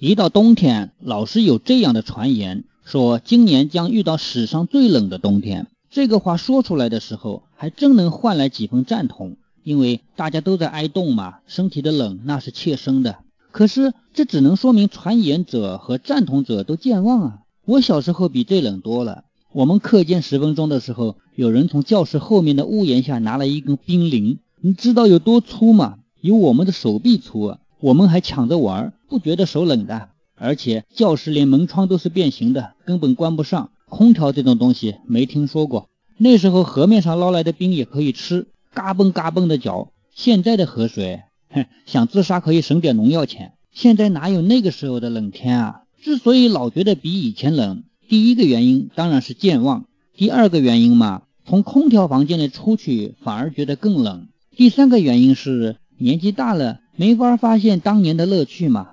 一到冬天，老是有这样的传言，说今年将遇到史上最冷的冬天。这个话说出来的时候，还真能换来几分赞同，因为大家都在挨冻嘛，身体的冷那是切身的。可是这只能说明传言者和赞同者都健忘啊！我小时候比这冷多了。我们课间十分钟的时候，有人从教室后面的屋檐下拿了一根冰凌，你知道有多粗吗？有我们的手臂粗啊！我们还抢着玩，不觉得手冷的。而且教室连门窗都是变形的，根本关不上。空调这种东西没听说过。那时候河面上捞来的冰也可以吃，嘎嘣嘎嘣的嚼。现在的河水，哼，想自杀可以省点农药钱。现在哪有那个时候的冷天啊？之所以老觉得比以前冷。第一个原因当然是健忘，第二个原因嘛，从空调房间里出去反而觉得更冷。第三个原因是年纪大了，没法发现当年的乐趣嘛。